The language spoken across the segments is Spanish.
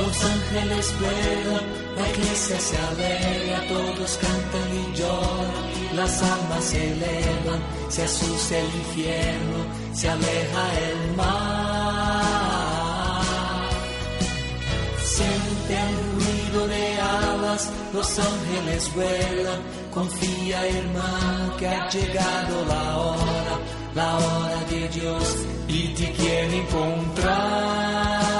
Los ángeles vuelan, la iglesia se alegra, todos cantan y lloran, las almas se elevan, se asusta el infierno, se aleja el mar. Siente el ruido de alas, los ángeles vuelan, confía hermano que ha llegado la hora, la hora de Dios y te quiere encontrar.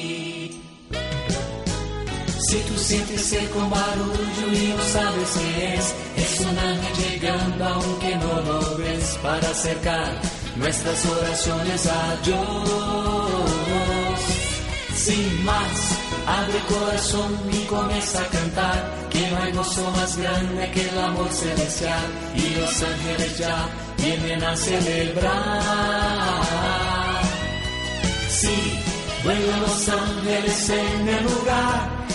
Si tú sientes cerca un barullo y no sabes qué es, es un ángel llegando aunque no lo ves para acercar nuestras oraciones a Dios. Sin más, abre el corazón y comienza a cantar, que no hay gozo más grande que el amor celestial y los ángeles ya vienen a celebrar. Sí, vuelan los ángeles en el lugar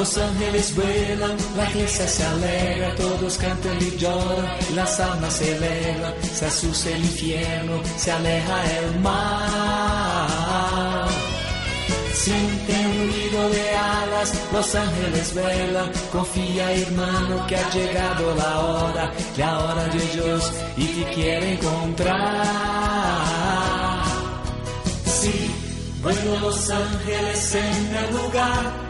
los ángeles vuelan, la iglesia se alegra, todos cantan y lloran, las almas se elevan, se asusta el infierno, se aleja el mar. Siente un ruido de alas, los ángeles vuelan, confía hermano que ha llegado la hora, la hora de Dios y te quiere encontrar. Sí, vuelan los ángeles en el lugar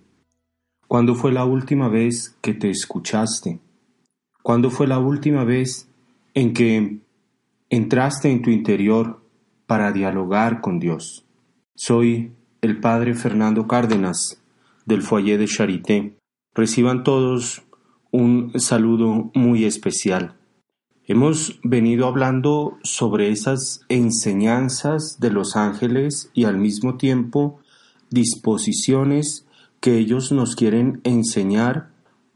¿Cuándo fue la última vez que te escuchaste? ¿Cuándo fue la última vez en que entraste en tu interior para dialogar con Dios? Soy el Padre Fernando Cárdenas del Foyer de Charité. Reciban todos un saludo muy especial. Hemos venido hablando sobre esas enseñanzas de los ángeles y al mismo tiempo disposiciones que ellos nos quieren enseñar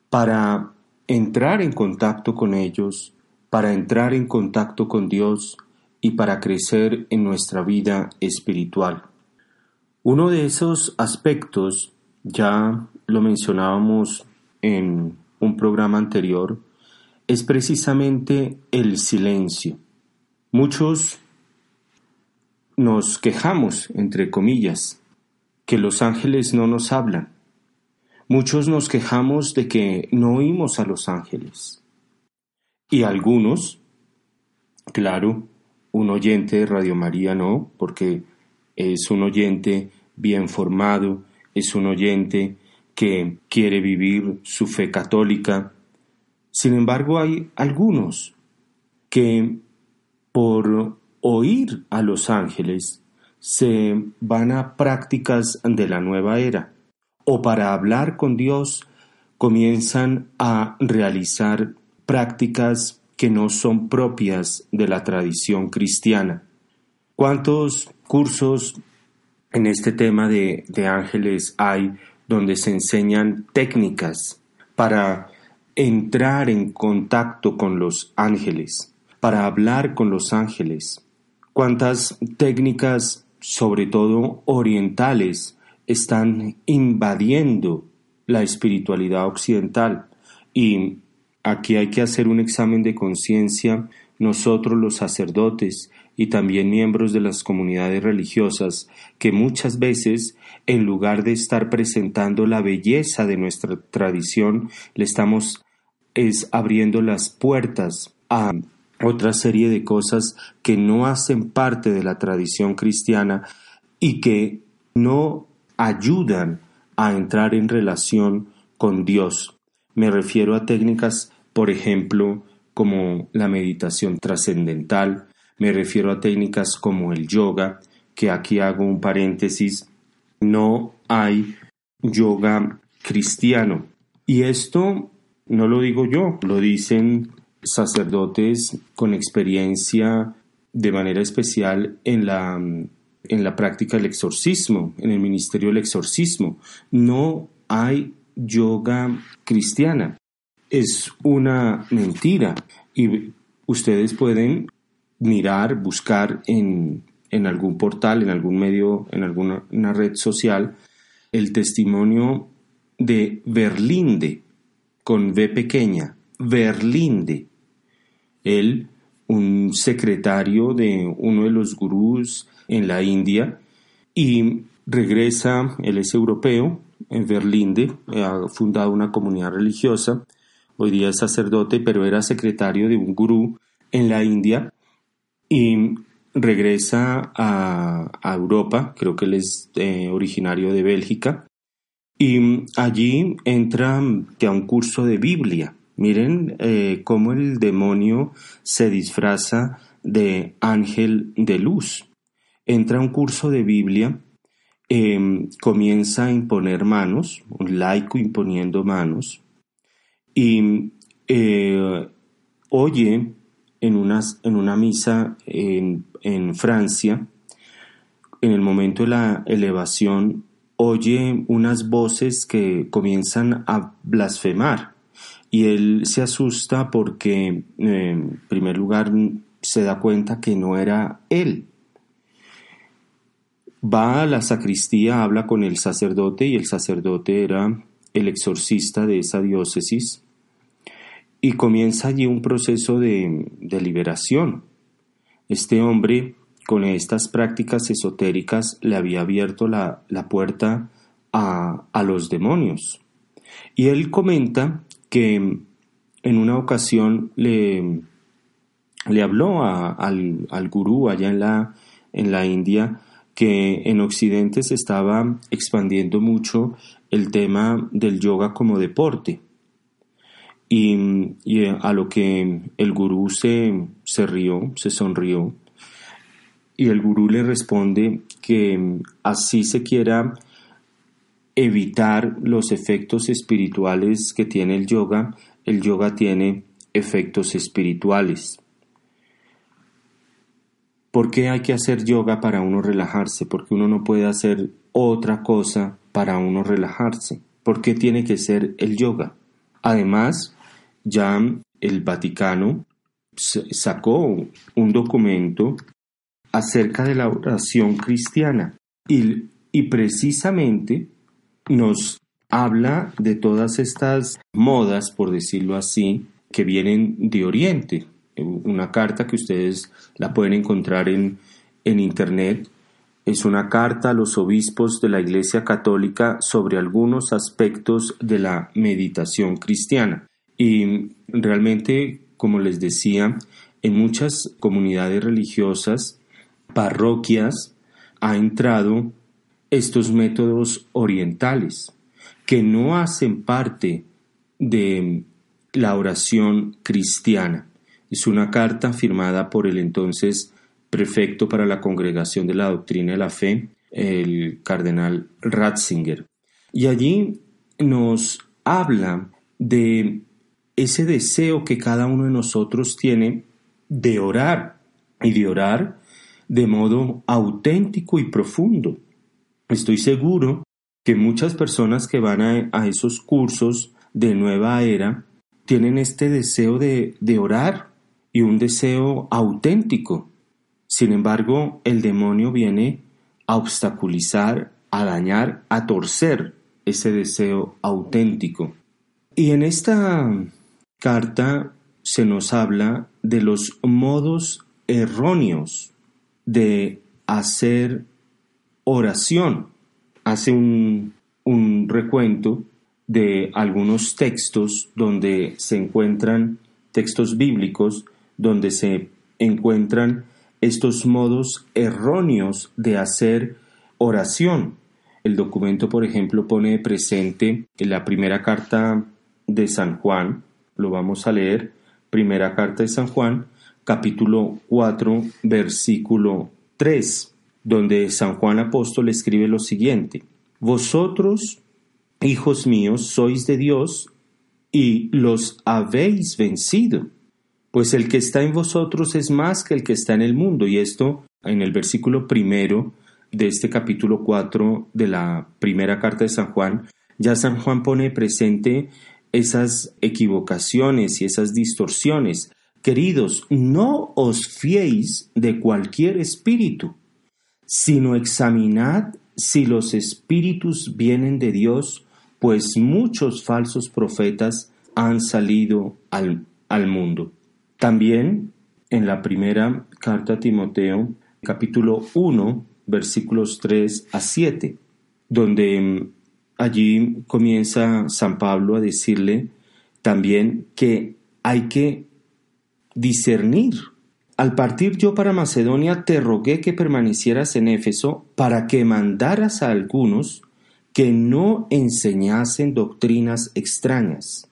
para entrar en contacto con ellos, para entrar en contacto con Dios y para crecer en nuestra vida espiritual. Uno de esos aspectos, ya lo mencionábamos en un programa anterior, es precisamente el silencio. Muchos nos quejamos, entre comillas, que los ángeles no nos hablan. Muchos nos quejamos de que no oímos a los ángeles. Y algunos, claro, un oyente de Radio María no, porque es un oyente bien formado, es un oyente que quiere vivir su fe católica. Sin embargo, hay algunos que por oír a los ángeles se van a prácticas de la nueva era o para hablar con Dios comienzan a realizar prácticas que no son propias de la tradición cristiana. ¿Cuántos cursos en este tema de, de ángeles hay donde se enseñan técnicas para entrar en contacto con los ángeles, para hablar con los ángeles. Cuántas técnicas, sobre todo orientales, están invadiendo la espiritualidad occidental. Y aquí hay que hacer un examen de conciencia nosotros los sacerdotes y también miembros de las comunidades religiosas, que muchas veces, en lugar de estar presentando la belleza de nuestra tradición, le estamos es abriendo las puertas a otra serie de cosas que no hacen parte de la tradición cristiana y que no ayudan a entrar en relación con Dios. Me refiero a técnicas, por ejemplo, como la meditación trascendental, me refiero a técnicas como el yoga, que aquí hago un paréntesis, no hay yoga cristiano. Y esto no lo digo yo, lo dicen sacerdotes con experiencia de manera especial en la, en la práctica del exorcismo, en el ministerio del exorcismo. No hay yoga cristiana. Es una mentira y ustedes pueden mirar, buscar en, en algún portal, en algún medio, en alguna red social, el testimonio de Berlinde, con V pequeña, Berlinde. Él, un secretario de uno de los gurús en la India, y regresa, él es europeo, en Berlinde, ha fundado una comunidad religiosa, hoy día es sacerdote, pero era secretario de un gurú en la India, y regresa a, Europa, creo que él es eh, originario de Bélgica, y allí entra a un curso de Biblia. Miren eh, cómo el demonio se disfraza de ángel de luz. Entra a un curso de Biblia, em, comienza a imponer manos, un laico imponiendo manos, y eh, oye en, en una misa en, Francia, en el momento de la elevación, oye unas voces que comienzan a blasfemar y él se asusta porque en primer lugar se da cuenta que no era él. Va a la sacristía, habla con el sacerdote y el sacerdote era el exorcista de esa diócesis y comienza allí un proceso de, liberación. Este hombre con estas prácticas esotéricas le había abierto la, puerta a, los demonios. Y él comenta que en una ocasión le, le habló al, al, gurú allá en la, en la India que en Occidente se estaba expandiendo mucho el tema del yoga como deporte. Y, a lo que el gurú se, se rió, se sonrió, y el gurú le responde que así se quiera evitar los efectos espirituales que tiene el yoga, el yoga tiene efectos espirituales. ¿Por qué hay que hacer yoga para uno relajarse? Porque uno no puede hacer otra cosa para uno relajarse. ¿Por qué tiene que ser el yoga? Además, ya el Vaticano sacó un documento acerca de la oración cristiana y, y precisamente nos habla de todas estas modas, por decirlo así, que vienen de Oriente. Una carta que ustedes la pueden encontrar en, en Internet. Es una carta a los obispos de la Iglesia Católica sobre algunos aspectos de la meditación cristiana. Y realmente, como les decía, en muchas comunidades religiosas, parroquias, ha entrado estos métodos orientales que no hacen parte de la oración cristiana. Es una carta firmada por el entonces prefecto para la Congregación de la Doctrina de la Fe, el cardenal Ratzinger. Y allí nos habla de ese deseo que cada uno de nosotros tiene de orar y de orar de modo auténtico y profundo. Estoy seguro que muchas personas que van a, esos cursos de nueva era tienen este deseo de, de orar y un deseo auténtico. Sin embargo, el demonio viene a obstaculizar, a dañar, a torcer ese deseo auténtico. Y en esta carta se nos habla de los modos erróneos de hacer oración. Hace un, recuento de algunos textos donde se encuentran textos bíblicos, donde se encuentran estos modos erróneos de hacer oración. El documento, por ejemplo, pone presente en la primera carta de San Juan, lo vamos a leer, primera carta de San Juan, capítulo 4, versículo 3 donde San Juan Apóstol escribe lo siguiente, Vosotros, hijos míos, sois de Dios y los habéis vencido, pues el que está en vosotros es más que el que está en el mundo. Y esto en el versículo primero de este capítulo 4 de la primera carta de San Juan, ya San Juan pone presente esas equivocaciones y esas distorsiones. Queridos, no os fiéis de cualquier espíritu sino examinad si los espíritus vienen de Dios, pues muchos falsos profetas han salido al, al mundo. También en la primera carta a Timoteo, capítulo 1, versículos 3 a 7, donde mm, allí comienza San Pablo a decirle también que hay que discernir. Al partir yo para Macedonia te rogué que permanecieras en Éfeso para que mandaras a algunos que no enseñasen doctrinas extrañas,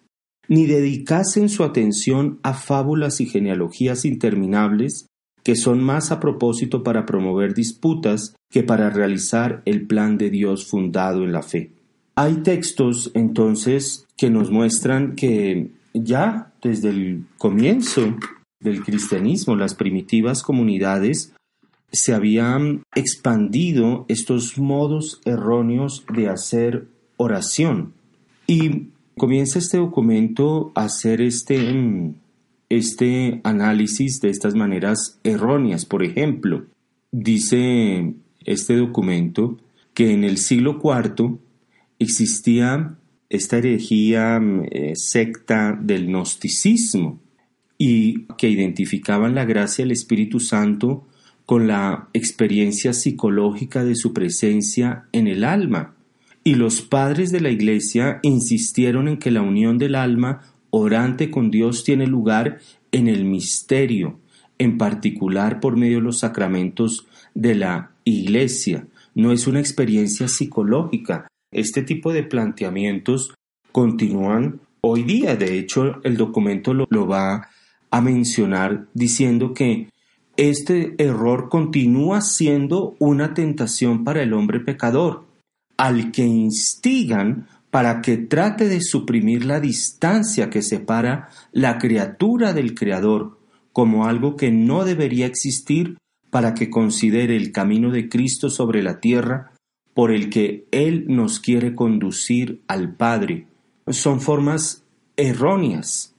ni dedicasen su atención a fábulas y genealogías interminables que son más a propósito para promover disputas que para realizar el plan de Dios fundado en la fe. Hay textos entonces que nos muestran que ya desde el comienzo del cristianismo, las primitivas comunidades, se habían expandido estos modos erróneos de hacer oración. Y comienza este documento a hacer este, este análisis de estas maneras erróneas. Por ejemplo, dice este documento que en el siglo IV existía esta herejía eh, secta del gnosticismo, y que identificaban la gracia del Espíritu Santo con la experiencia psicológica de su presencia en el alma. Y los padres de la Iglesia insistieron en que la unión del alma orante con Dios tiene lugar en el misterio, en particular por medio de los sacramentos de la Iglesia. No es una experiencia psicológica. Este tipo de planteamientos continúan hoy día. De hecho, el documento lo, lo va a mencionar diciendo que este error continúa siendo una tentación para el hombre pecador, al que instigan para que trate de suprimir la distancia que separa la criatura del Creador como algo que no debería existir para que considere el camino de Cristo sobre la tierra por el que Él nos quiere conducir al Padre. Son formas erróneas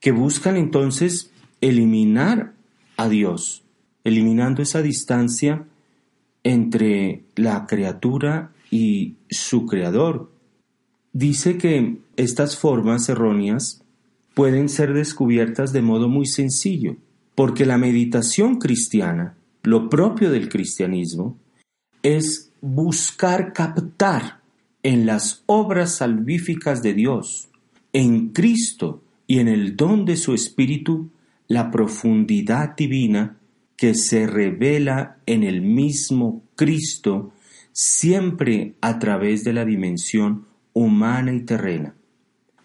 que buscan entonces eliminar a Dios, eliminando esa distancia entre la criatura y su creador. Dice que estas formas erróneas pueden ser descubiertas de modo muy sencillo, porque la meditación cristiana, lo propio del cristianismo, es buscar captar en las obras salvíficas de Dios, en Cristo y en el don de su Espíritu, la profundidad divina que se revela en el mismo Cristo, siempre a través de la dimensión humana y terrena.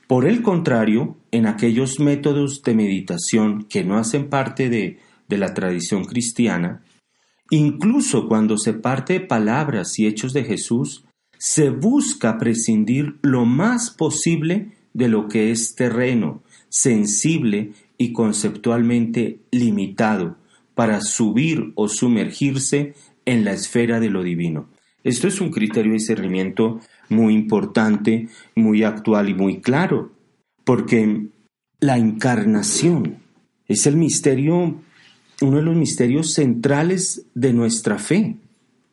Por el contrario, en aquellos métodos de meditación que no hacen parte de, la tradición cristiana, incluso cuando se parte de palabras y hechos de Jesús, se busca prescindir lo más posible de lo que es terreno, sensible y conceptualmente limitado, para subir o sumergirse en la esfera de lo divino. Esto es un criterio de discernimiento muy importante, muy actual y muy claro, porque la encarnación es el misterio, uno de los misterios centrales de nuestra fe.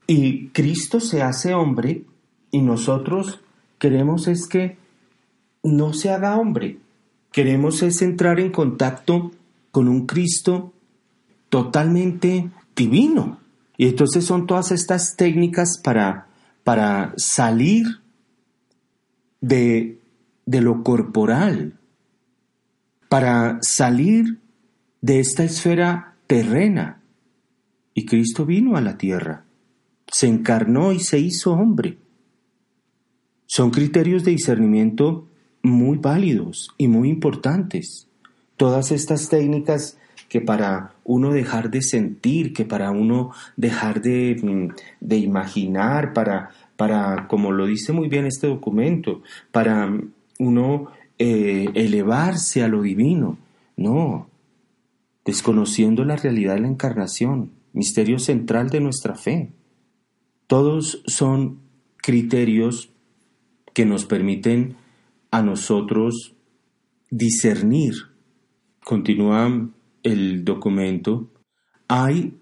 Y Cristo se hace hombre y nosotros queremos es que no se haga hombre. Queremos es entrar en contacto con un Cristo totalmente divino. Y entonces son todas estas técnicas para, para salir de, de lo corporal, para salir de esta esfera terrena. Y Cristo vino a la tierra, se encarnó y se hizo hombre. Son criterios de discernimiento muy válidos y muy importantes. Todas estas técnicas que para uno dejar de sentir, que para uno dejar de, mm, de imaginar, para, para, como lo dice muy bien este documento, para uno eh, elevarse a lo divino. No, desconociendo la realidad de la encarnación, misterio central de nuestra fe. Todos son criterios que nos permiten a nosotros discernir. Continúa el documento. Hay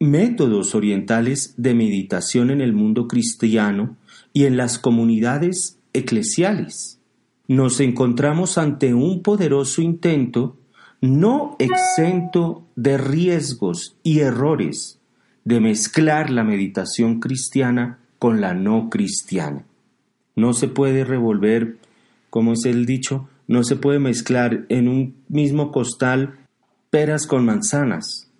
métodos orientales de meditación en el mundo cristiano y en las comunidades eclesiales. Nos encontramos ante un poderoso intento no exento de riesgos y errores de mezclar la meditación cristiana con la no cristiana. No se puede revolver, como es el dicho, no se puede mezclar en un mismo costal peras con manzanas.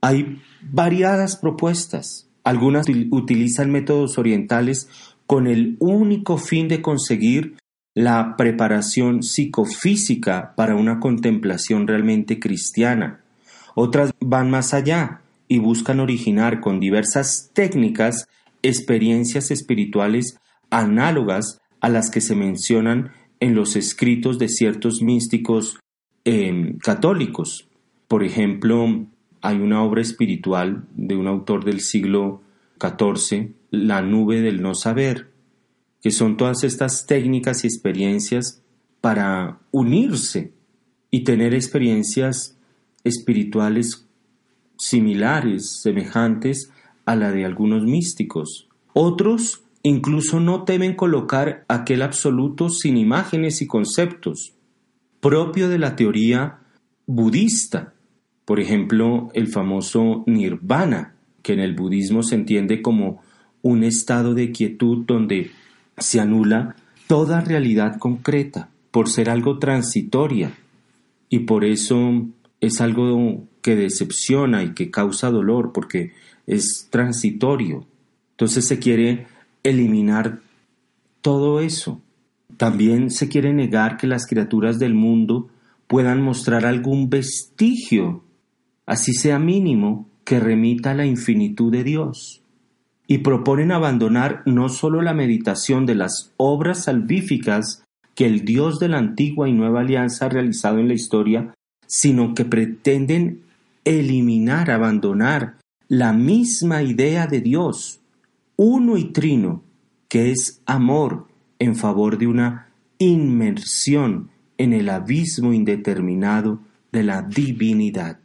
Hay variadas propuestas. Algunas utilizan métodos orientales con el único fin de conseguir la preparación psicofísica para una contemplación realmente cristiana. Otras van más allá y buscan originar con diversas técnicas experiencias espirituales análogas a las que se mencionan en los escritos de ciertos místicos em, católicos. Por ejemplo, hay una obra espiritual de un autor del siglo XIV, La nube del no saber, que son todas estas técnicas y experiencias para unirse y tener experiencias espirituales similares, semejantes a la de algunos místicos. Otros incluso no temen colocar aquel absoluto sin imágenes y conceptos, propio de la teoría budista, por ejemplo, el famoso nirvana, que en el budismo se entiende como un estado de quietud donde se anula toda realidad concreta por ser algo transitoria y por eso es algo que decepciona y que causa dolor porque es transitorio. Entonces se quiere eliminar todo eso. También se quiere negar que las criaturas del mundo puedan mostrar algún vestigio, así sea mínimo, que remita a la infinitud de Dios y proponen abandonar no sólo la meditación de las obras salvíficas que el Dios de la antigua y nueva alianza ha realizado en la historia, sino que pretenden eliminar, abandonar la misma idea de Dios, uno y trino, que es amor en favor de una inmersión en el abismo indeterminado de la divinidad.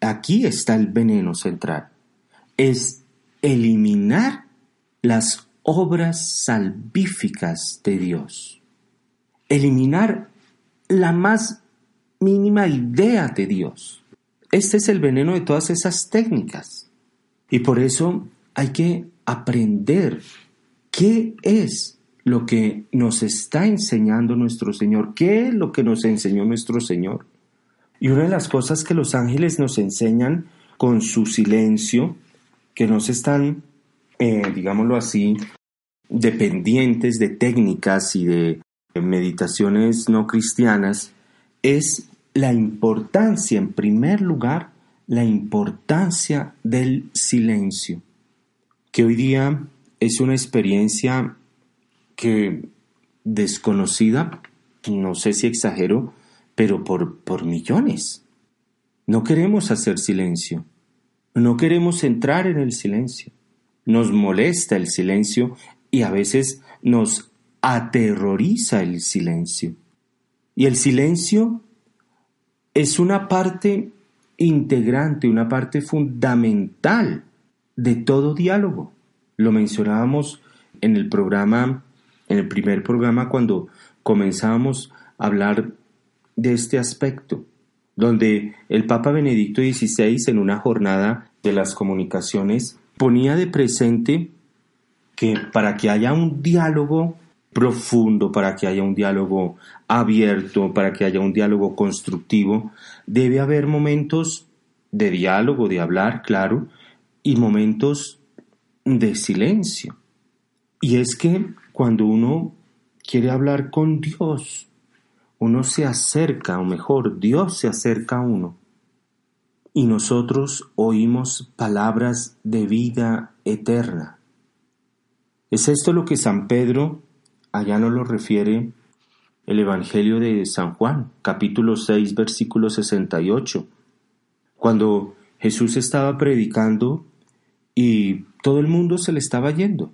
Aquí está el veneno central. Es eliminar las obras salvíficas de Dios. Eliminar la más mínima idea de Dios. Este es el veneno de todas esas técnicas. Y por eso hay que aprender qué es lo que nos está enseñando nuestro Señor, qué es lo que nos enseñó nuestro Señor. Y una de las cosas que los ángeles nos enseñan con su silencio, que no se están, eh, digámoslo así, dependientes de técnicas y de meditaciones no cristianas, es la importancia, en primer lugar, la importancia del silencio, que hoy día es una experiencia que desconocida, no sé si exagero, pero por, por millones. No queremos hacer silencio, no queremos entrar en el silencio. Nos molesta el silencio y a veces nos aterroriza el silencio. Y el silencio es una parte integrante, una parte fundamental de todo diálogo. Lo mencionábamos en el programa, en el primer programa cuando comenzábamos a hablar de este aspecto, donde el Papa Benedicto XVI en una jornada de las comunicaciones ponía de presente que para que haya un diálogo profundo, para que haya un diálogo abierto, para que haya un diálogo constructivo, debe haber momentos de diálogo, de hablar, claro, y momentos de silencio. Y es que cuando uno quiere hablar con Dios, uno se acerca, o mejor, Dios se acerca a uno, y nosotros oímos palabras de vida eterna. Es esto lo que San Pedro allá nos lo refiere el Evangelio de San Juan, capítulo 6, versículo 68, cuando Jesús estaba predicando y todo el mundo se le estaba yendo,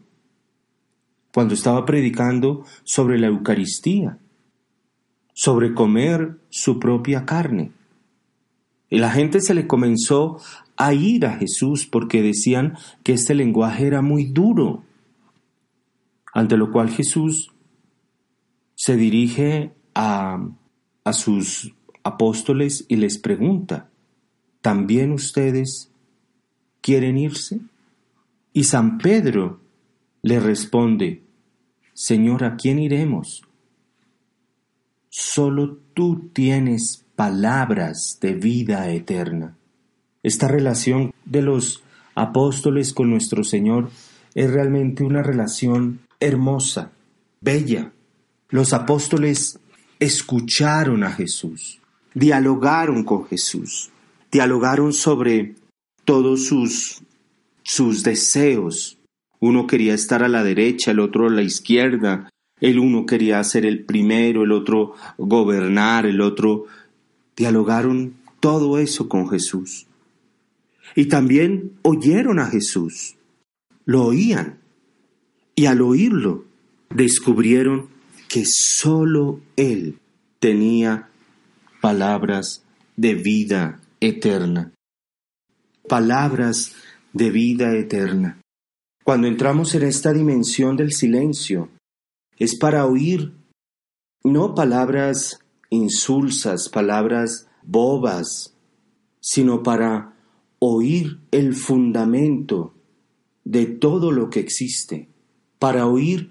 cuando estaba predicando sobre la Eucaristía, sobre comer su propia carne. Y la gente se le comenzó a ir a Jesús porque decían que este lenguaje era muy duro, ante lo cual Jesús se dirige a, a sus apóstoles y les pregunta, ¿también ustedes quieren irse? Y San Pedro le responde, Señor, ¿a quién iremos? Solo tú tienes palabras de vida eterna. Esta relación de los apóstoles con nuestro Señor es realmente una relación hermosa, bella. Los apóstoles escucharon a Jesús, dialogaron con Jesús, dialogaron sobre todos sus, sus deseos. Uno quería estar a la derecha, el otro a la izquierda, el uno quería ser el primero, el otro gobernar, el otro... Dialogaron todo eso con Jesús. Y también oyeron a Jesús, lo oían, y al oírlo, descubrieron que sólo Él tenía palabras de vida eterna. Palabras de vida eterna. Cuando entramos en esta dimensión del silencio, es para oír no palabras insulsas, palabras bobas, sino para oír el fundamento de todo lo que existe para oír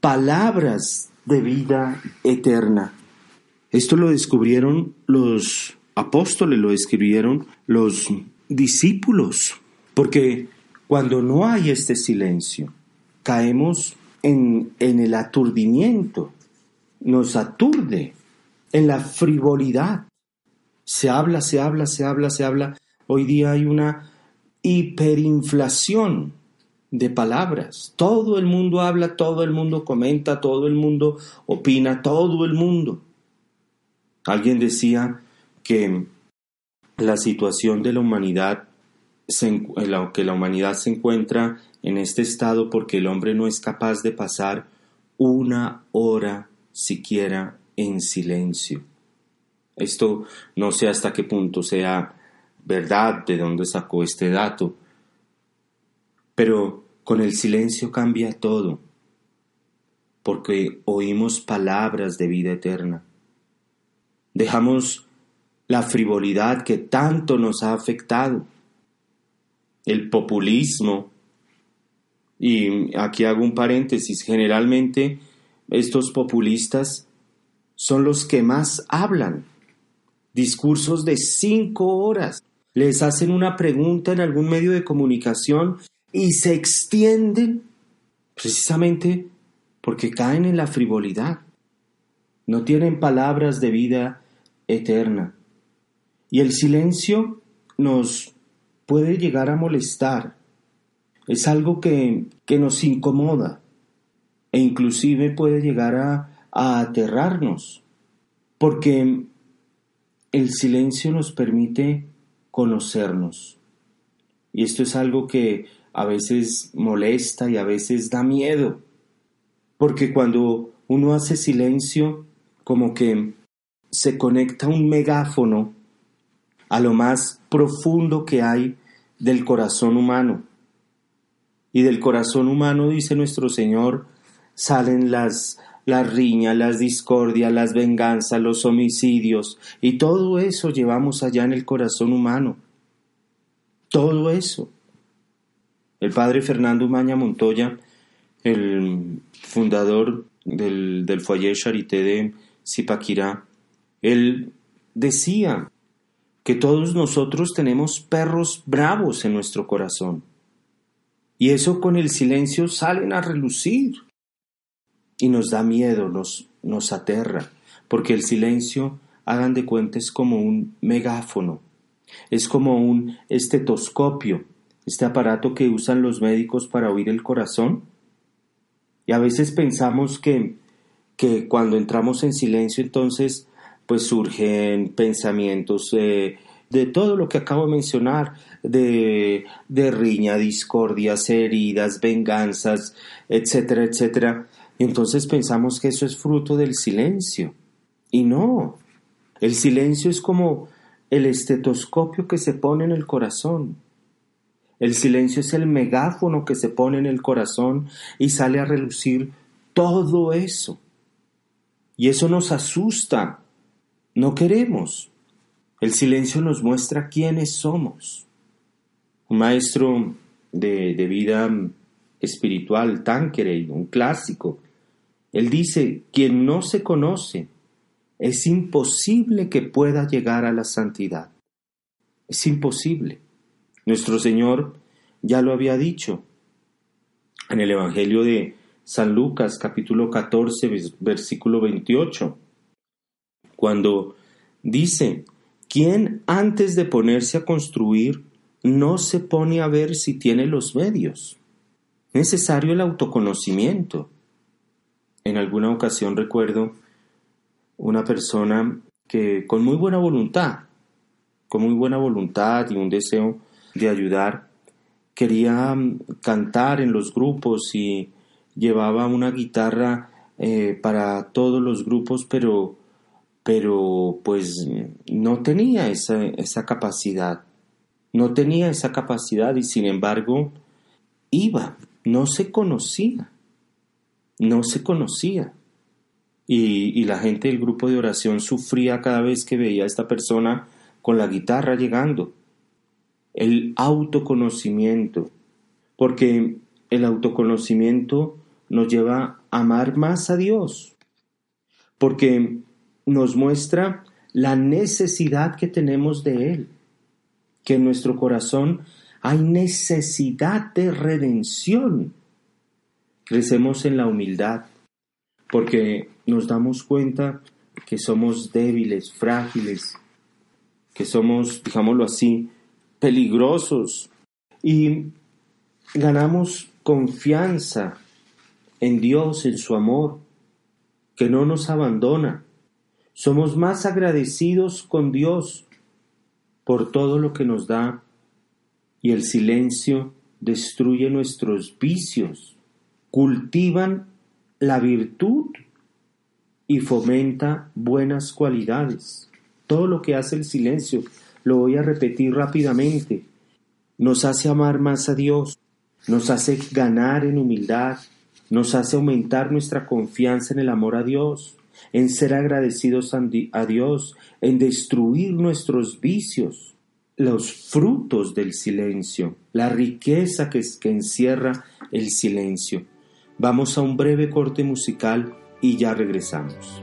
palabras de vida eterna. Esto lo descubrieron los apóstoles, lo escribieron los discípulos, porque cuando no hay este silencio, caemos en, en el aturdimiento, nos aturde, en la frivolidad. Se habla, se habla, se habla, se habla. Hoy día hay una hiperinflación de palabras. Todo el mundo habla, todo el mundo comenta, todo el mundo opina, todo el mundo. Alguien decía que la situación de la humanidad que la humanidad se encuentra en este estado porque el hombre no es capaz de pasar una hora siquiera en silencio. Esto no sé hasta qué punto sea verdad, de dónde sacó este dato, pero con el silencio cambia todo, porque oímos palabras de vida eterna. Dejamos la frivolidad que tanto nos ha afectado, el populismo, y aquí hago un paréntesis, generalmente estos populistas son los que más hablan, discursos de cinco horas, les hacen una pregunta en algún medio de comunicación y se extienden precisamente porque caen en la frivolidad. No tienen palabras de vida eterna. Y el silencio nos puede llegar a molestar. Es algo que, que nos incomoda e inclusive puede llegar a, a aterrarnos, porque el silencio nos permite conocernos. Y esto es algo que a veces molesta y a veces da miedo, porque cuando uno hace silencio, como que se conecta un megáfono a lo más profundo que hay del corazón humano. Y del corazón humano, dice nuestro Señor, salen las, las riñas, las discordias, las venganzas, los homicidios, y todo eso llevamos allá en el corazón humano. Todo eso. El padre Fernando Maña Montoya, el fundador del, del Foyer Charité de Zipaquirá, él decía que todos nosotros tenemos perros bravos en nuestro corazón. Y eso con el silencio salen a relucir. Y nos da miedo, nos, nos aterra, porque el silencio, hagan de cuenta, es como un megáfono, es como un estetoscopio, este aparato que usan los médicos para oír el corazón. Y a veces pensamos que, que cuando entramos en silencio entonces pues surgen pensamientos de todo lo que acabo de mencionar, de, de riña, discordias, heridas, venganzas, etcétera, etcétera. Y entonces pensamos que eso es fruto del silencio. Y no, el silencio es como el estetoscopio que se pone en el corazón. El silencio es el megáfono que se pone en el corazón y sale a relucir todo eso. Y eso nos asusta. No queremos. El silencio nos muestra quiénes somos. Un maestro de, vida espiritual, Tanqueray, un clásico, él dice, quien no se conoce, es imposible que pueda llegar a la santidad. Es imposible. Nuestro Señor ya lo había dicho en el Evangelio de San Lucas capítulo 14 versículo 28 cuando dice, ¿quién antes de ponerse a construir no se pone a ver si tiene los medios? Necesario el autoconocimiento. En alguna ocasión recuerdo una persona que con muy buena voluntad, con muy buena voluntad y un deseo de ayudar, quería mm, cantar en los grupos y llevaba una guitarra eh, para todos los grupos, pero pero pues no tenía esa, esa capacidad, no tenía esa capacidad y sin embargo iba, no se conocía, no se conocía. Y, y, la gente del grupo de oración sufría cada vez que veía a esta persona con la guitarra llegando. El autoconocimiento, porque el autoconocimiento nos lleva a amar más a Dios, porque nos muestra la necesidad que tenemos de Él, que en nuestro corazón hay necesidad de redención. Crecemos en la humildad porque nos damos cuenta que somos débiles, frágiles, que somos, digámoslo así, peligrosos. Y ganamos confianza en Dios, en su amor, que no nos abandona, somos más agradecidos con Dios por todo lo que nos da y el silencio destruye nuestros vicios, cultivan la virtud y fomenta buenas cualidades. Todo lo que hace el silencio, lo voy a repetir rápidamente, nos hace amar más a Dios, nos hace ganar en humildad, nos hace aumentar nuestra confianza en el amor a Dios, en ser agradecidos a Dios, en destruir nuestros vicios, los frutos del silencio, la riqueza que, encierra el silencio. Vamos a un breve corte musical y ya regresamos.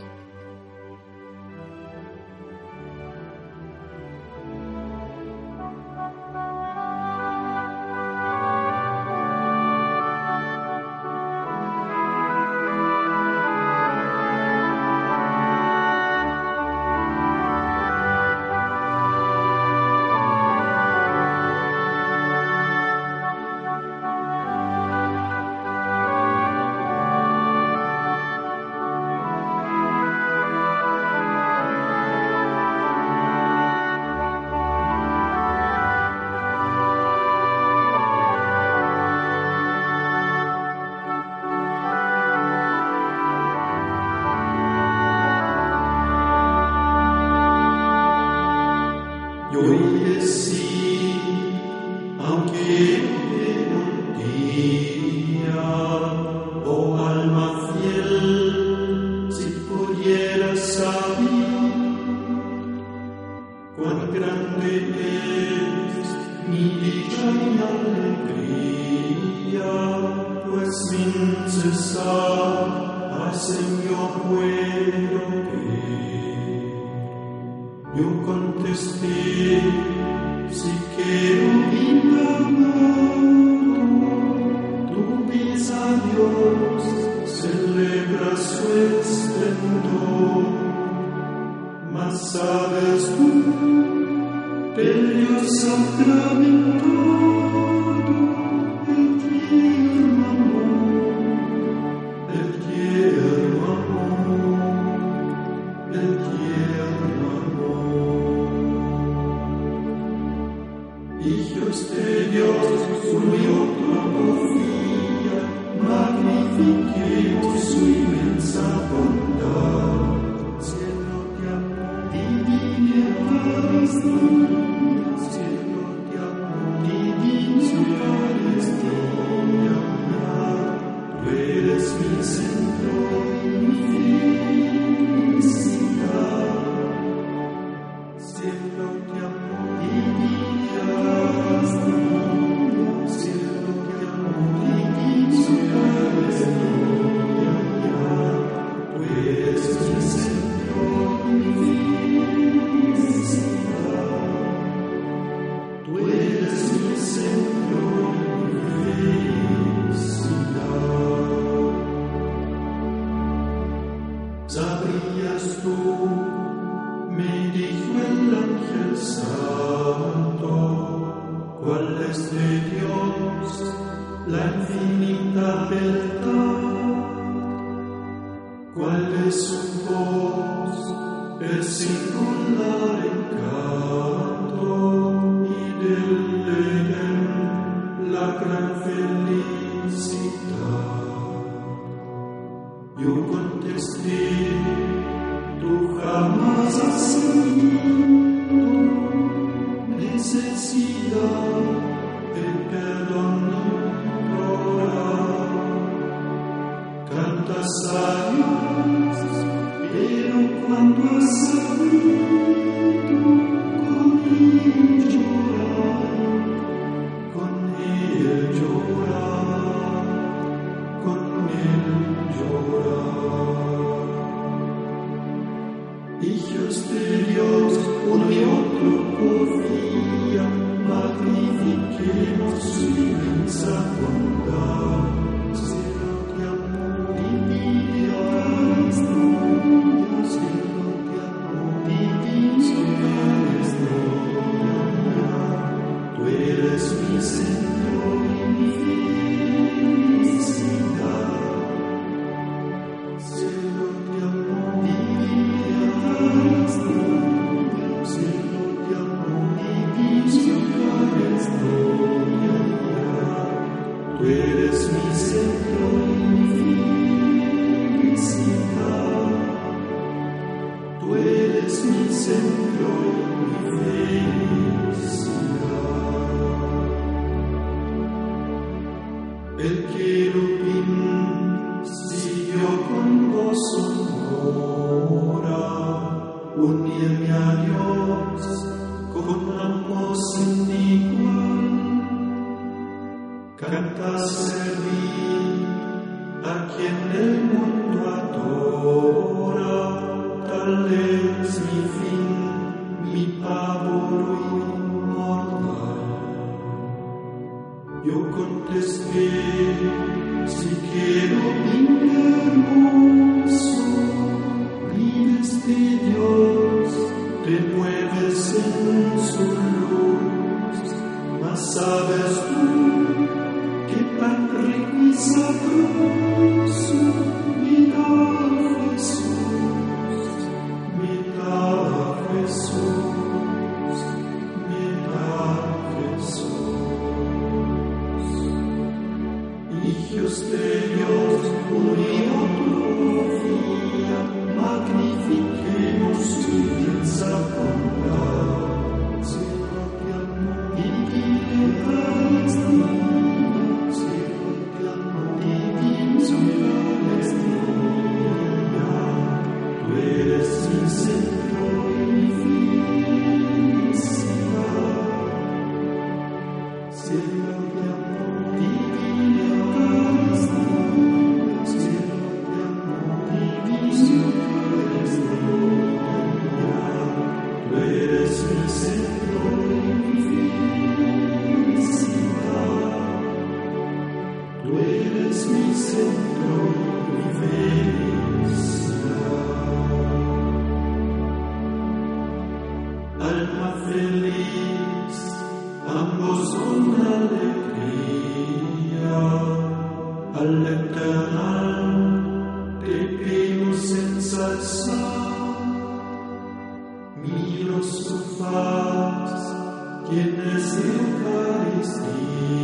Que un invano tu pisa Dios celebra su esplendor, mas sabes tú te dio satramir. Eu contestei, tu jamais assim. Canta servir a quien el mundo adora, tal es mi fin, mi pavor inmortal. Yo contesto. al eternal debemos ensalzar. Miro su faz, quien es Eucaristía.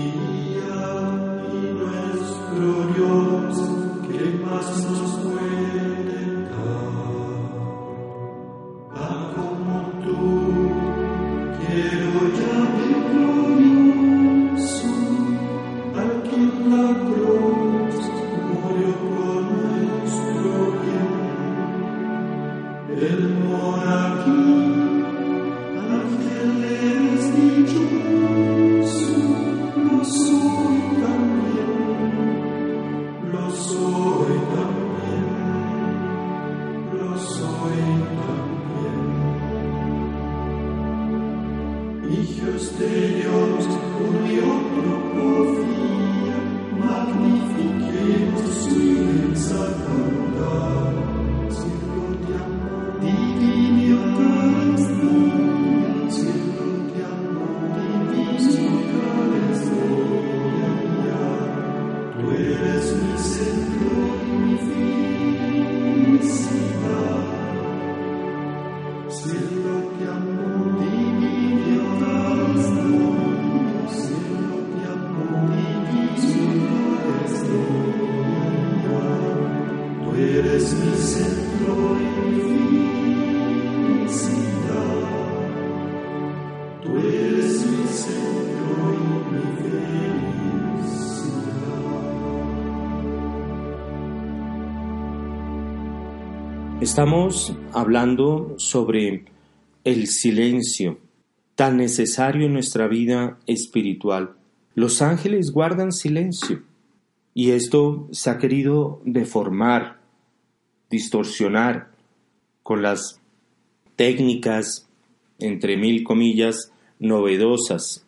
Estamos hablando sobre el silencio, tan necesario en nuestra vida espiritual. Los ángeles guardan silencio y esto se ha querido deformar, distorsionar con las técnicas, entre mil comillas, novedosas,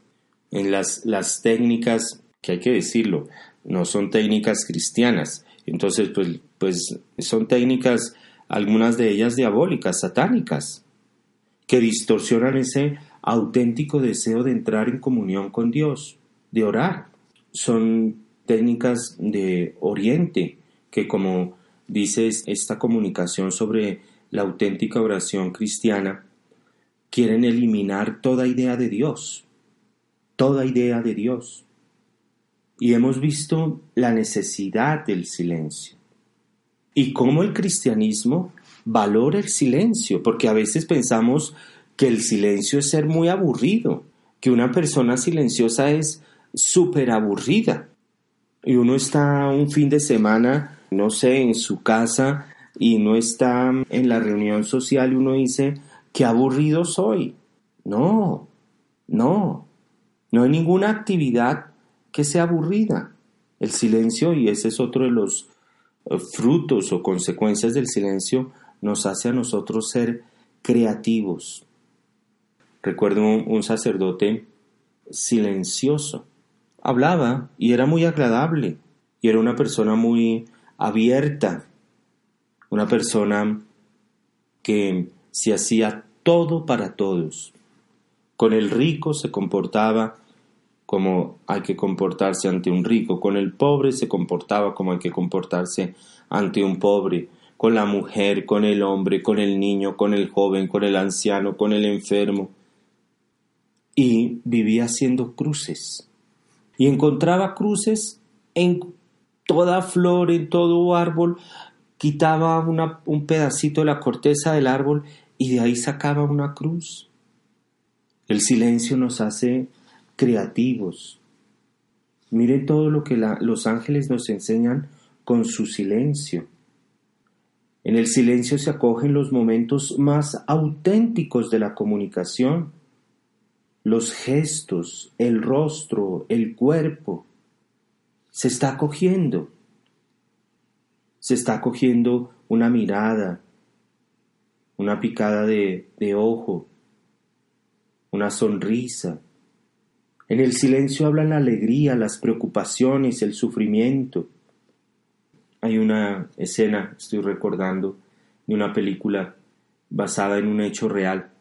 en las, las técnicas que hay que decirlo, no son técnicas cristianas. Entonces, pues, pues son técnicas algunas de ellas diabólicas, satánicas, que distorsionan ese auténtico deseo de entrar en comunión con Dios, de orar. Son técnicas de Oriente que, como dice esta comunicación sobre la auténtica oración cristiana, quieren eliminar toda idea de Dios, toda idea de Dios. y hemos visto la necesidad del silencio y cómo el cristianismo valora el silencio, porque a veces pensamos que el silencio es ser muy aburrido, que una persona silenciosa es súper aburrida. Y uno está un fin de semana, no sé, en su casa y no está en la reunión social y uno dice, qué aburrido soy. No, no, no hay ninguna actividad que sea aburrida. El silencio, y ese es otro de los frutos o consecuencias del silencio, nos hace a nosotros ser creativos. Recuerdo un, sacerdote silencioso. Hablaba y era muy agradable y era una persona muy abierta, una persona que se hacía todo para todos. Con el rico se comportaba como hay que comportarse ante un rico, con el pobre se comportaba como hay que comportarse ante un pobre, con la mujer, con el hombre, con el niño, con el joven, con el anciano, con el enfermo. Y vivía haciendo cruces. Y encontraba cruces en toda flor, en todo árbol, quitaba un pedacito de la corteza del árbol y de ahí sacaba una cruz. El silencio nos hace creativos. Mire todo lo que los ángeles nos enseñan con su silencio. En el silencio se acogen los momentos más auténticos de la comunicación, los gestos, el rostro, el cuerpo. Se está acogiendo. Se está acogiendo una mirada, una picada de, de ojo, una sonrisa. En el silencio hablan la alegría, las preocupaciones, el sufrimiento hay una escena, estoy recordando, de una película basada en un hecho real.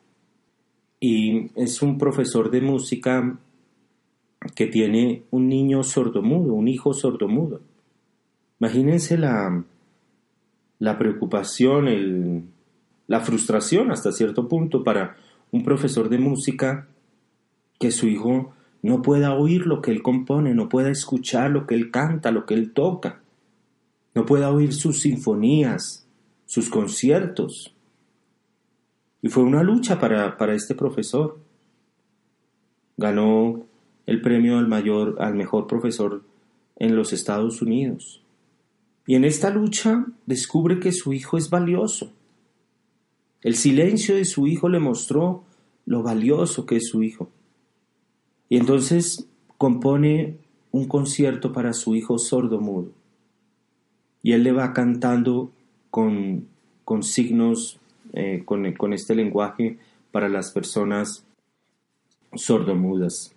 Y es un profesor de música que tiene un niño sordomudo, un hijo sordomudo. Imagínense la, la preocupación, el, la frustración hasta cierto punto para un profesor de música que su hijo no pueda oír lo que él compone, no pueda escuchar lo que él canta, lo que él toca no pueda oír sus sinfonías, sus conciertos. Y fue una lucha para, para este profesor. Ganó el premio al, mayor, al mejor profesor en los Estados Unidos. Y en esta lucha descubre que su hijo es valioso. El silencio de su hijo le mostró lo valioso que es su hijo. Y entonces compone un concierto para su hijo sordo mudo y él le va cantando con, con signos, eh, con, con este lenguaje para las personas sordomudas.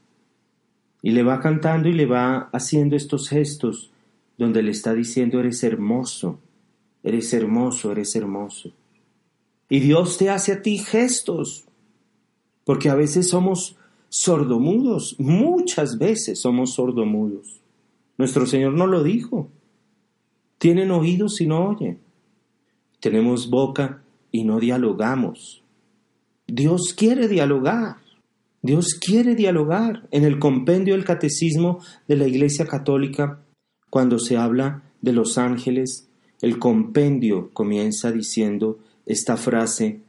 Y le va cantando y le va haciendo estos gestos donde le está diciendo, eres hermoso, eres hermoso, eres hermoso. Y Dios te hace a ti gestos, porque a veces somos sordomudos, muchas veces somos sordomudos. Nuestro Señor no lo dijo. Tienen oídos y no oyen. Tenemos boca y no dialogamos. Dios quiere dialogar. Dios quiere dialogar. En el compendio del catecismo de la Iglesia Católica, cuando se habla de los ángeles, el compendio comienza diciendo esta frase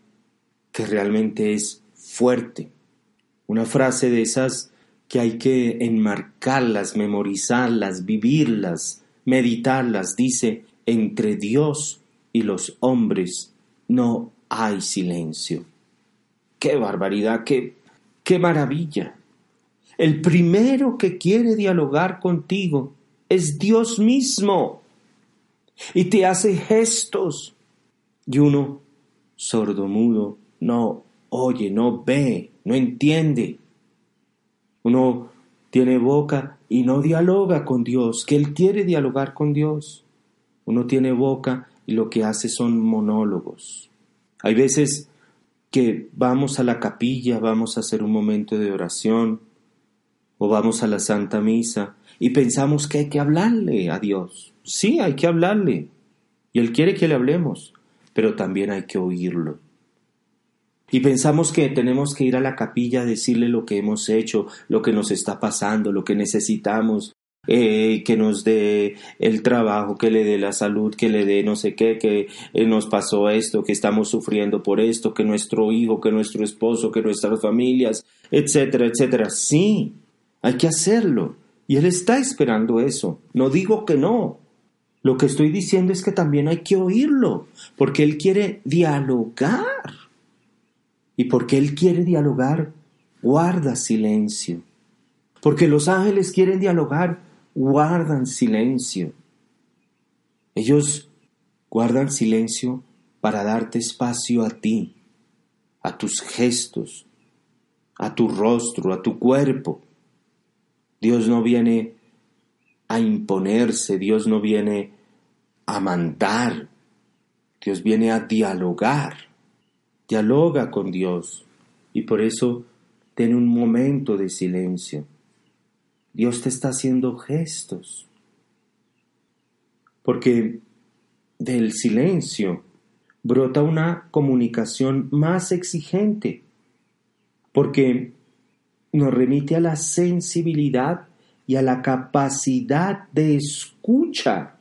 que realmente es fuerte. Una frase de esas que hay que enmarcarlas, memorizarlas, vivirlas, meditarlas, dice, entre Dios y los hombres no hay silencio. ¡Qué barbaridad! ¡Qué, qué maravilla! El primero que quiere dialogar contigo es Dios mismo y te hace gestos. Y uno, sordomudo, no oye, no ve, no entiende. Uno tiene boca y no dialoga con Dios, que Él quiere dialogar con Dios. Uno tiene boca y lo que hace son monólogos. Hay veces que vamos a la capilla, vamos a hacer un momento de oración o vamos a la Santa Misa y pensamos que hay que hablarle a Dios. Sí, hay que hablarle. Y Él quiere que le hablemos, pero también hay que oírlo. Y pensamos que tenemos que ir a la capilla a decirle lo que hemos hecho, lo que nos está pasando, lo que necesitamos. eh, que nos dé el trabajo, que le dé la salud, que le dé no sé qué, que eh, nos pasó esto, que estamos sufriendo por esto, que nuestro hijo, que nuestro esposo, que nuestras familias, etcétera, etcétera. Sí, hay que hacerlo. Y Él está esperando eso. No digo que no. Lo que estoy diciendo es que también hay que oírlo, porque Él quiere dialogar. Y porque Él quiere dialogar, guarda silencio. Porque los ángeles quieren dialogar, guardan silencio. Ellos guardan silencio para darte espacio a ti, a tus gestos, a tu rostro, a tu cuerpo. Dios no viene a imponerse, Dios no viene a mandar, Dios viene a dialogar. Dialoga con Dios y por eso ten un momento de silencio. Dios te está haciendo gestos. Porque del silencio brota una comunicación más exigente, porque nos remite a la sensibilidad y a la capacidad de escucha,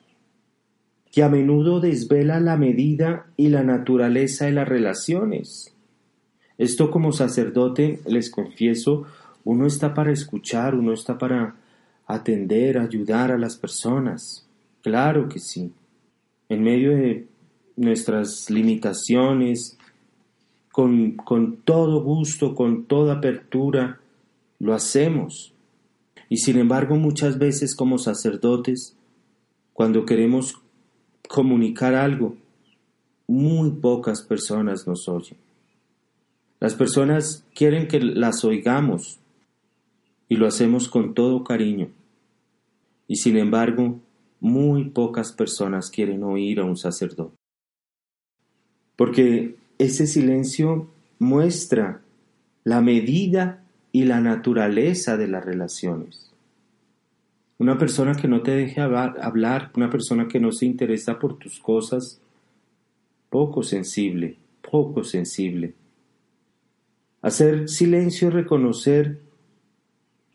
que a menudo desvela la medida y la naturaleza de las relaciones. Esto como sacerdote, les confieso, uno está para escuchar, uno está para atender, ayudar a las personas. Claro que sí. En medio de nuestras limitaciones, con, todo gusto, con toda apertura, lo hacemos. Y sin embargo, muchas veces como sacerdotes, cuando queremos comunicar algo, muy pocas personas nos oyen. Las personas quieren que las oigamos, y lo hacemos con todo cariño. Y sin embargo, muy pocas personas quieren oír a un sacerdote. Porque ese silencio muestra la medida y la naturaleza de las relaciones. Una persona que no te deje hablar, una persona que no se interesa por tus cosas, poco sensible, poco sensible. Hacer silencio y reconocer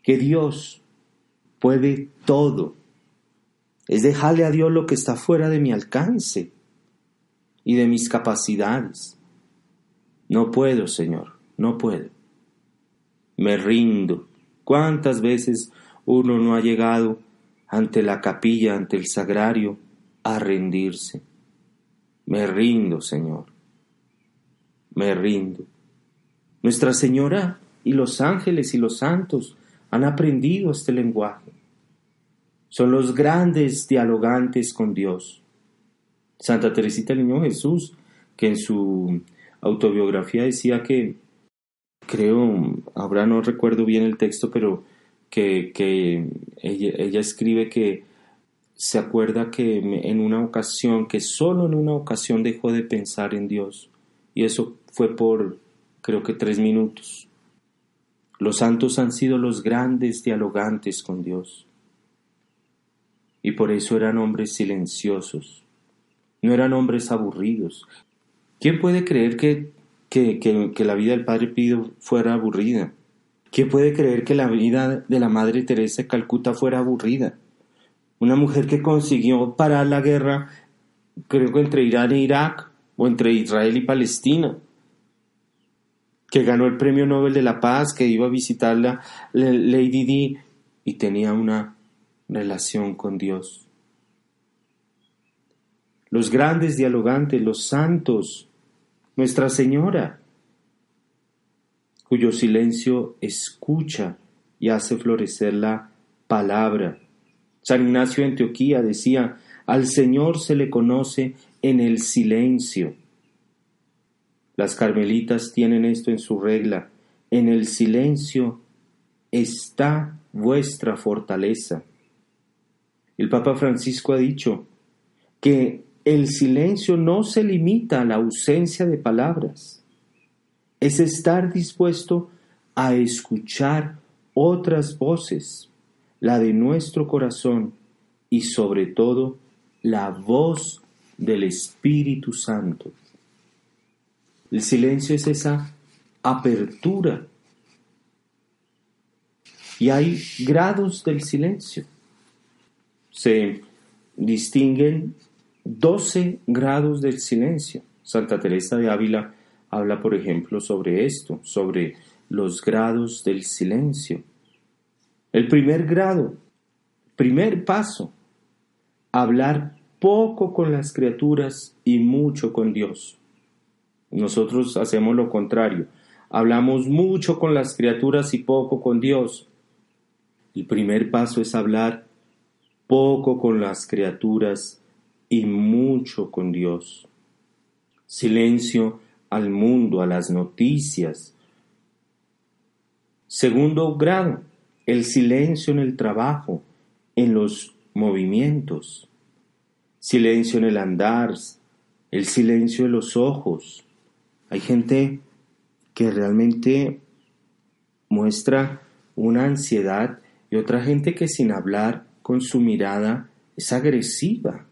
que Dios puede todo. Es dejarle a Dios lo que está fuera de mi alcance y de mis capacidades. No puedo, Señor, no puedo. Me rindo. ¿Cuántas veces uno no ha llegado ante la capilla, ante el sagrario, a rendirse? Me rindo, Señor. Me rindo. Nuestra Señora y los ángeles y los santos han aprendido este lenguaje. Son los grandes dialogantes con Dios. Santa Teresita del Niño Jesús, que en su autobiografía decía que, creo, ahora no recuerdo bien el texto, pero que, ella, ella escribe que se acuerda que en una ocasión, que solo en una ocasión dejó de pensar en Dios. Y eso fue por, creo que tres minutos. Los santos han sido los grandes dialogantes con Dios. Y por eso eran hombres silenciosos, no eran hombres aburridos. ¿Quién puede creer que, que, la vida del Padre Pío fuera aburrida? ¿Quién puede creer que la vida de la Madre Teresa de Calcuta fuera aburrida? Una mujer que consiguió parar la guerra, creo que entre Irán e Irak, o entre Israel y Palestina que ganó el Premio Nobel de la Paz, que iba a visitar la Lady Di y tenía una relación con Dios. Los grandes dialogantes, los santos, Nuestra Señora, cuyo silencio escucha y hace florecer la palabra. San Ignacio de Antioquía decía, al Señor se le conoce en el silencio. Las carmelitas tienen esto en su regla. En el silencio está vuestra fortaleza. El Papa Francisco ha dicho que el silencio no se limita a la ausencia de palabras. Es estar dispuesto a escuchar otras voces, la de nuestro corazón y sobre todo la voz del Espíritu Santo. El silencio es esa apertura. Y hay grados del silencio. se distinguen 12 grados del silencio. Santa Teresa de Ávila habla, por ejemplo, sobre esto, sobre los grados del silencio. El primer grado, primer paso, hablar poco con las criaturas y mucho con Dios. Nosotros hacemos lo contrario, hablamos mucho con las criaturas y poco con Dios. El primer paso es hablar poco con las criaturas y mucho con Dios. Silencio al mundo, a las noticias. Segundo grado, el silencio en el trabajo, en los movimientos. Silencio en el andar, el silencio de los ojos. Hay gente que realmente muestra una ansiedad y otra gente que sin hablar con su mirada es agresiva.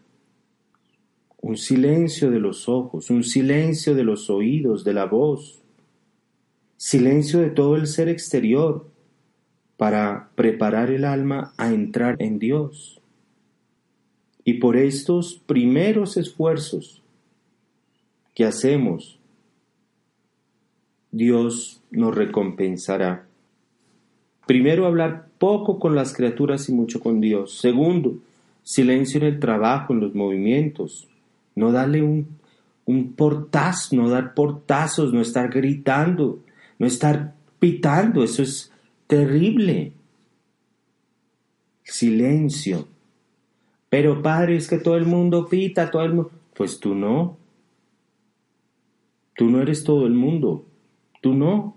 Un silencio de los ojos, un silencio de los oídos, de la voz, silencio de todo el ser exterior para preparar el alma a entrar en Dios. Y por estos primeros esfuerzos que hacemos, Dios nos recompensará. Primero, hablar poco con las criaturas y mucho con Dios. Segundo, silencio en el trabajo, en los movimientos. No darle un, un portazo, no dar portazos, no estar gritando, no estar pitando. Eso es terrible. Silencio. Pero padre, es que todo el mundo pita, todo el mundo... Pues tú no. Tú no eres todo el mundo. Tú no.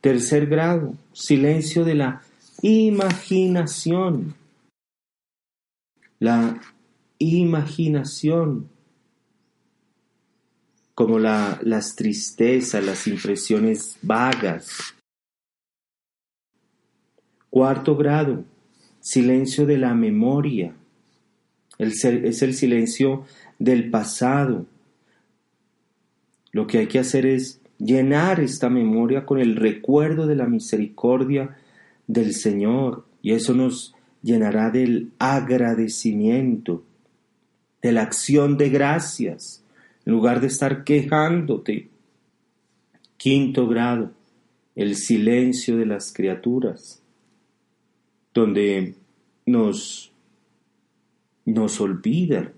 Tercer grado, silencio de la imaginación. La imaginación, como la, las tristezas, las impresiones vagas. Cuarto grado, silencio de la memoria. es el silencio del pasado. Lo que hay que hacer es llenar esta memoria con el recuerdo de la misericordia del Señor y eso nos llenará del agradecimiento, de la acción de gracias, en lugar de estar quejándote. Quinto grado, el silencio de las criaturas, donde nos, nos olvidan,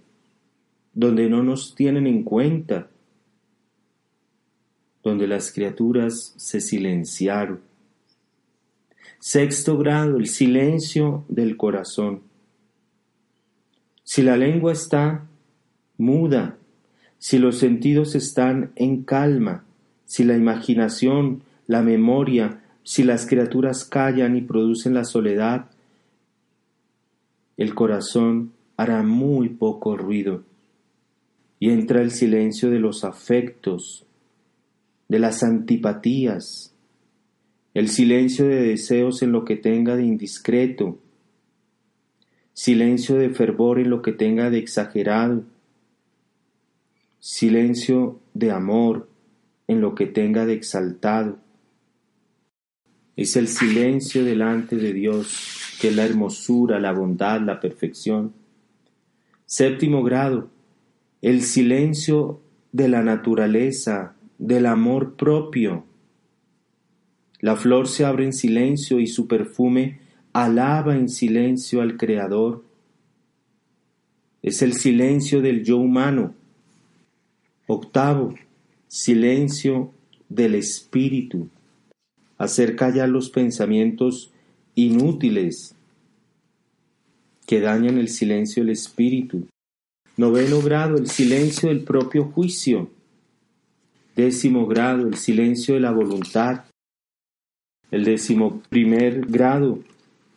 donde no nos tienen en cuenta, donde las criaturas se silenciaron. Sexto grado, el silencio del corazón. Si la lengua está muda, si los sentidos están en calma, si la imaginación, la memoria, si las criaturas callan y producen la soledad, el corazón hará muy poco ruido y entra el silencio de los afectos, de las antipatías, el silencio de deseos en lo que tenga de indiscreto, silencio de fervor en lo que tenga de exagerado, silencio de amor en lo que tenga de exaltado. Es el silencio delante de Dios, que es la hermosura, la bondad, la perfección. Séptimo grado, el silencio de la naturaleza, del amor propio. La flor se abre en silencio y su perfume alaba en silencio al Creador. Es el silencio del yo humano. Octavo, silencio del espíritu. Hacer callar los pensamientos inútiles que dañan el silencio del espíritu. Noveno grado, el silencio del propio juicio. Décimo grado, el silencio de la voluntad. El décimo primer grado,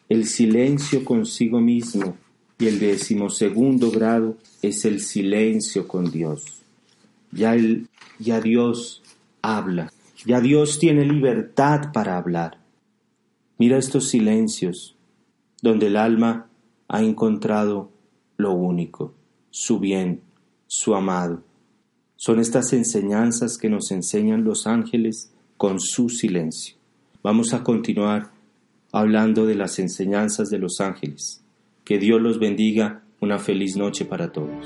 el silencio consigo mismo. Y el décimo segundo grado es el silencio con Dios. Ya, ya Dios habla, ya Dios tiene libertad para hablar. Mira estos silencios donde el alma ha encontrado lo único, su bien, su amado. Son estas enseñanzas que nos enseñan los ángeles con su silencio. Vamos a continuar hablando de las enseñanzas de los ángeles. Que Dios los bendiga. Una feliz noche para todos.